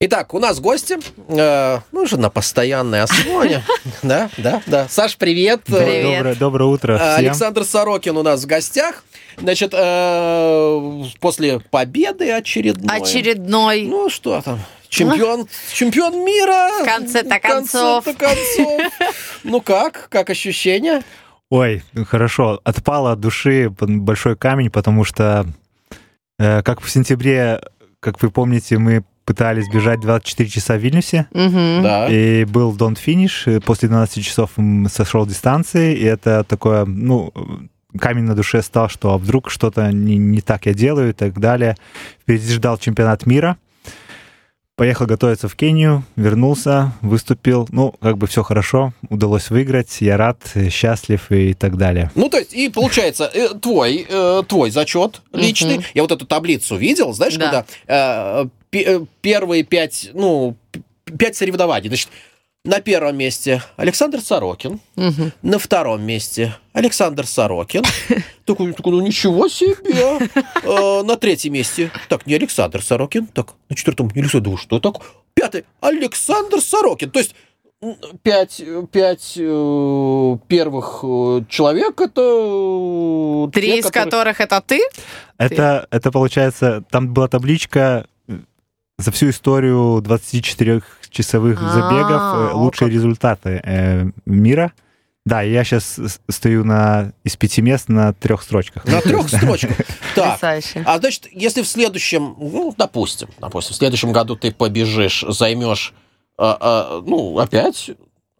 Итак, у нас гости, э, ну, уже на постоянной основе. Да, да, да. Саш, привет. Привет. Доброе, доброе утро Э, всем. Александр Сорокин у нас в гостях. Значит, э, после победы очередной. Очередной. Ну, что там? Чемпион, чемпион мира. В конце-то В конце-то концов. концов. Ну как? Как ощущения? Ой, хорошо. Отпало от души большой камень, потому что, э, как в сентябре, как вы помните, мы пытались бежать 24 часа в Вильнюсе, Мгм. Да. и был финиш. и После 12 часов сошел дистанции, и это такое, ну, камень на душе стал, что а вдруг что-то не, не так я делаю и так далее. Впереди ждал чемпионат мира. Поехал готовиться в Кению, вернулся, выступил. Ну, как бы все хорошо, удалось выиграть, я рад, э, счастлив и так далее. Ну, то есть, и получается, э, твой, э, твой зачет личный. Я вот эту таблицу видел, знаешь, Да. когда первые пять, ну, пять соревнований. Значит, на первом месте Александр Сорокин, Мгм. на втором месте Александр Сорокин. Такой, такой, ну ничего себе. Э, На третьем месте, так, не Александр Сорокин, так, на четвертом, не Александр, что так? Пятый, Александр Сорокин. То есть пять, пять э, первых э, человек это э, Три те, из которые- которых это ты? Это, это получается, там была табличка э, за всю историю 24-часовых А, забегов э, лучшие как. результаты э, мира. Да, я сейчас стою на, из пяти мест на трех строчках. На трех строчках. Так, Потрясающе. а значит, если в следующем, ну, допустим, допустим, в следующем году ты побежишь, займешь, а, а, ну, опять...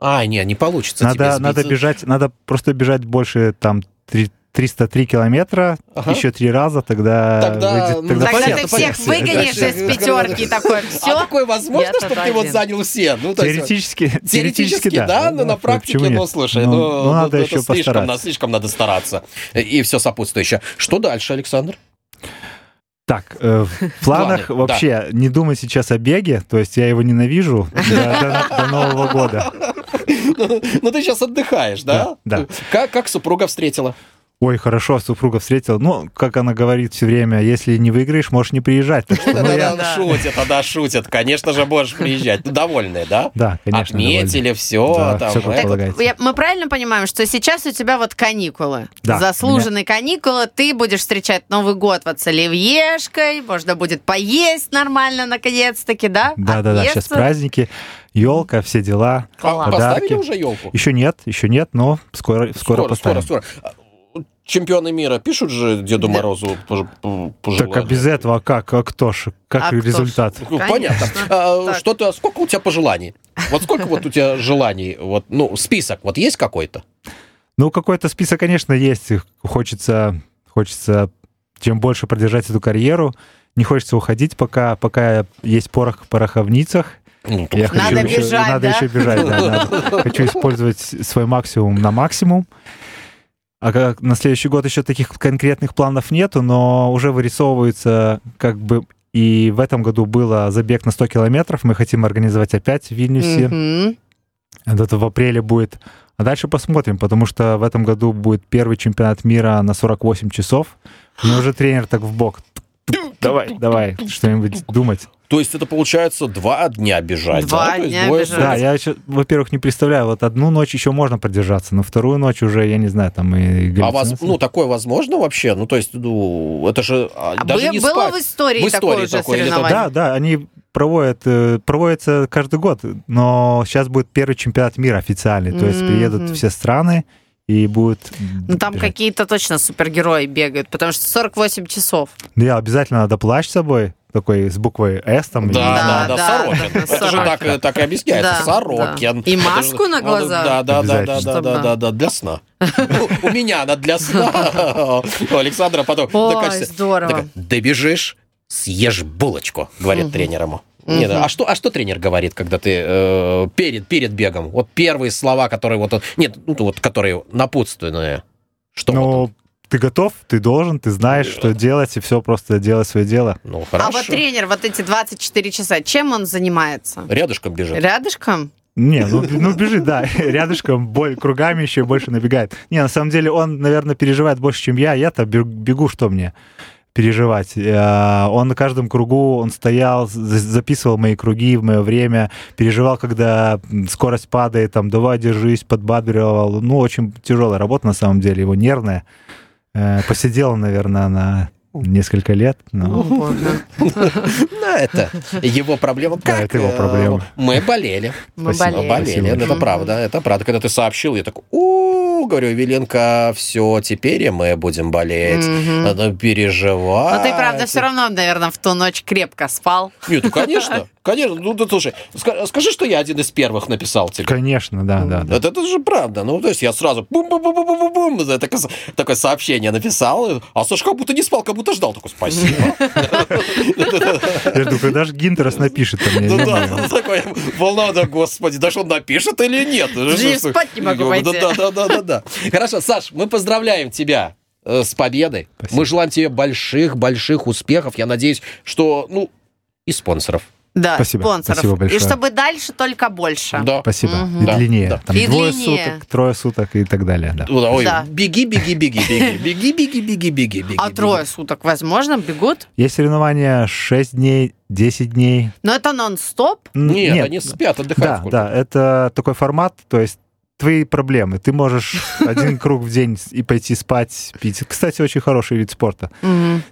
А, не, не получится Надо, надо бежать, надо просто бежать больше там три- 303 километра, Ага. еще три раза, тогда, Тогда, выйдет- ну, тогда Тогда понятно, ты всех понятно. выгонишь Дальше- из пятерки такой. А Все. такое возможно, чтобы ты вот один. занял все? Ну, то есть, Теоретически, Теоретически, да, но на практике, ну, слушай, Ну, ну, ну, надо еще слишком, постараться. надо, слишком надо стараться. И все сопутствующее. Что дальше, Александр? Так, э, в планах Планы, вообще не думать сейчас о беге, то есть я его ненавижу до, до- до Нового года. Ну, ты сейчас отдыхаешь, да? Да, да. Как, как супруга встретила? Ой, хорошо, супруга встретила. Ну, как она говорит все время, если не выиграешь, можешь не приезжать. Так что, ну, я- шутит, да, шутит. Конечно же, можешь приезжать. Ну, довольные, да? Да, конечно. Отметили все. Да, там, всё как э, полагается. Я- мы правильно понимаем, что сейчас у тебя вот каникулы. Да. Заслуженные каникулы. Ты будешь встречать Новый год вот с оливьешкой. Можно будет поесть нормально, наконец-таки, да? Да, да, да, сейчас праздники, елка, все дела. Класс. А Поставили подарки. уже елку? Еще нет, еще нет, но скоро, скоро, поставим. скоро, скоро. Чемпионы мира пишут же Деду Морозу пожелания? Так а без этого а как? А кто ж? Как А кто ж? результат? Ну, Конечно. понятно. А, Так. Что ты, сколько у тебя пожеланий? Вот сколько вот у тебя желаний? Вот, ну, список вот есть какой-то? Ну, какой-то список, конечно, есть. Хочется, хочется чем больше продержать эту карьеру. Не хочется уходить, пока, пока есть порох в пороховницах. Ну, Я Надо хочу еще- бежать, надо да? еще бежать, да, надо. Хочу использовать свой максимум на максимум. А как на следующий год еще таких конкретных планов нету, но уже вырисовывается как бы и в этом году было забег на 100 километров. Мы хотим организовать опять в Вильнюсе. Мгм. Это в апреле будет. А дальше посмотрим, потому что в этом году будет первый чемпионат мира на 48 часов. Мне уже тренер так в бок. Давай, давай, что-нибудь думать. То есть это получается два дня бежать, Два да? Дня двое бежать. Да, я еще, во-первых, не представляю, вот одну ночь еще можно продержаться, но вторую ночь уже, я не знаю, там и А вас, ну, такое возможно вообще? Ну, то есть, ну, это же а, А даже бы- не было спать. в истории, В истории такое уже такое, это- соревнование? Да, да, они проводят, э, проводятся каждый год, но сейчас будет первый чемпионат мира официальный, то есть приедут Мгм. все страны и будет... Ну, там бежать. какие-то точно супергерои бегают, потому что 48 часов. Да, обязательно надо плащ с собой, такой с буквой «С» там. Да, да, Да, да, да, Сорокин. да, Это же так, так и объясняется. Да, Сорокин. да. И же- маску на глаза. Да, да, да, да, да, да, да, да, для сна. Ну, У меня она для сна. У Александра потом Ой, здорово. Добежишь, съешь булочку, говорит тренер ему. Нет, а что, а что тренер говорит, когда ты э, перед, перед бегом? Вот первые слова, которые вот он... Нет, ну, вот которые напутственные. Что вот Ну, он? ты готов, ты должен, ты знаешь, что делать, и все, просто делай свое дело. Ну, А хорошо. вот тренер вот эти 24 часа, чем он занимается? Рядышком бежит. Рядышком? Не, ну, ну бежит, да, рядышком, боль, кругами еще больше набегает. Не, на самом деле он, наверное, переживает больше, чем я. Я-то бе- бегу, что мне переживать. Э, Он на каждом кругу, он стоял, за- записывал мои круги в мое время, переживал, когда скорость падает, там, давай, держись, подбадривал. Ну, очень тяжелая работа, на самом деле, его нервная. Э, Посидел, наверное, на несколько лет. но- Ну, это его проблема. Да, это его э, проблема. Мы болели. Мы болели. Это правда, это правда. Когда ты сообщил, я такой, говорю, Веленко, все, теперь и мы будем болеть. Мгм. Надо переживать. Но ты, правда, все равно, наверное, в ту ночь крепко спал. Нет, ну, конечно, конечно. Ну, да, слушай, ска- скажи, что я один из первых написал тебе. Конечно, да, да, да. Это, это же правда. Ну, то есть я сразу бум-бум-бум-бум-бум-бум, это такое, такое сообщение написал. А Саша как будто не спал, как будто ждал. Такой, спасибо. Я жду, когда же Гинтерас напишет мне. Ну да, такой волна, да, господи, да что он напишет или нет? Даже спать не могу пойти. Да, да, да, да, да. Хорошо, Саш, мы поздравляем тебя э, с победой. Спасибо. Мы желаем тебе больших-больших успехов. Я надеюсь, что, ну, и спонсоров. Да, Спасибо. спонсоров. Спасибо большое. И чтобы дальше только больше. Да. Спасибо. Мгм. И Да, длиннее. да. Там И двое длиннее. суток, трое суток и так далее. Да. Ну, да, Ой, Да. беги, беги, беги, беги, беги, беги, беги, беги, беги. А беги. трое суток, возможно, бегут? Есть соревнования 6 дней, 10 дней. Но это нон-стоп. Н- Нет, они спят, отдыхают. Да, сколько. да, это такой формат, то есть твои проблемы. Ты можешь один круг в день и пойти спать, пить. Кстати, очень хороший вид спорта.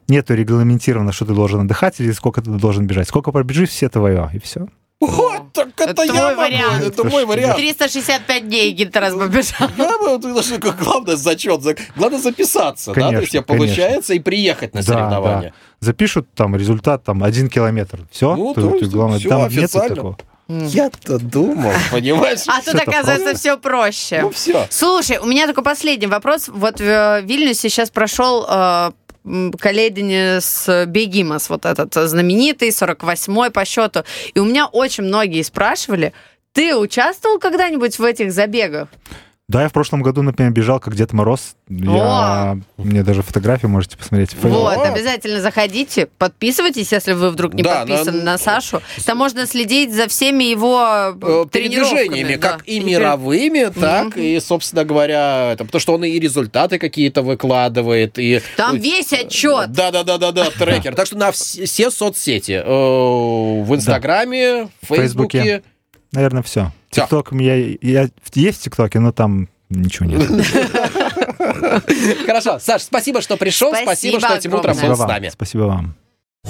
Нету регламентировано, что ты должен отдыхать или сколько ты должен бежать. Сколько пробежишь, все твое, и все. Вот, так это, Это я могу, вариант. это мой вариант. 365 дней Гинтерас побежал. Я бы, ты главное зачет, за- главное записаться, да, то Конечно, есть тебе конечно. получается и приехать на Да, соревнования. Запишут там результат, там, один километр. Все, Ну, то есть главное, всё там официально. такого. Я-то думал, понимаешь? А тут, оказывается, все проще. Ну все. Слушай, у меня такой последний вопрос. Вот в э, Вильнюсе сейчас прошел э, м, с Бегимас, вот этот знаменитый, 48-й по счету. И у меня очень многие спрашивали, ты участвовал когда-нибудь в этих забегах? Да, я в прошлом году, например, бежал как Дед Мороз. Я... Мне даже фотографии можете посмотреть. Вот, обязательно заходите, подписывайтесь, если вы вдруг не Да, подписаны на- на Сашу. Там можно следить за всеми его Э, э, передвижениями, тренировками. как да. и мировыми, так и, собственно говоря, это, потому что он и результаты какие-то выкладывает, и... Там весь отчет. Да, да, да, да, да, трекер. Так что на вс- все соцсети. э, В Инстаграме, в. Фейсбуке. Наверное, все. Всё. ТикТок, я, я есть в ТикТоке, но там ничего нет. Хорошо. Саш, спасибо, что пришел. Спасибо что этим утром был Спасибо с вам. нами. Спасибо вам.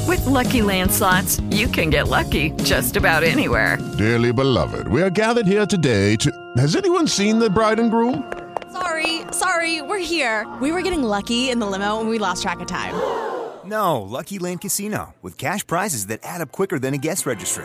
With Lucky Land slots, you can get lucky just about anywhere. Dearly beloved, we are gathered here today to. Has anyone seen the bride and groom? Sorry, sorry, we're here. We were getting lucky in the limo and we lost track of time. No, Lucky Land Casino, with cash prizes that add up quicker than a guest registry.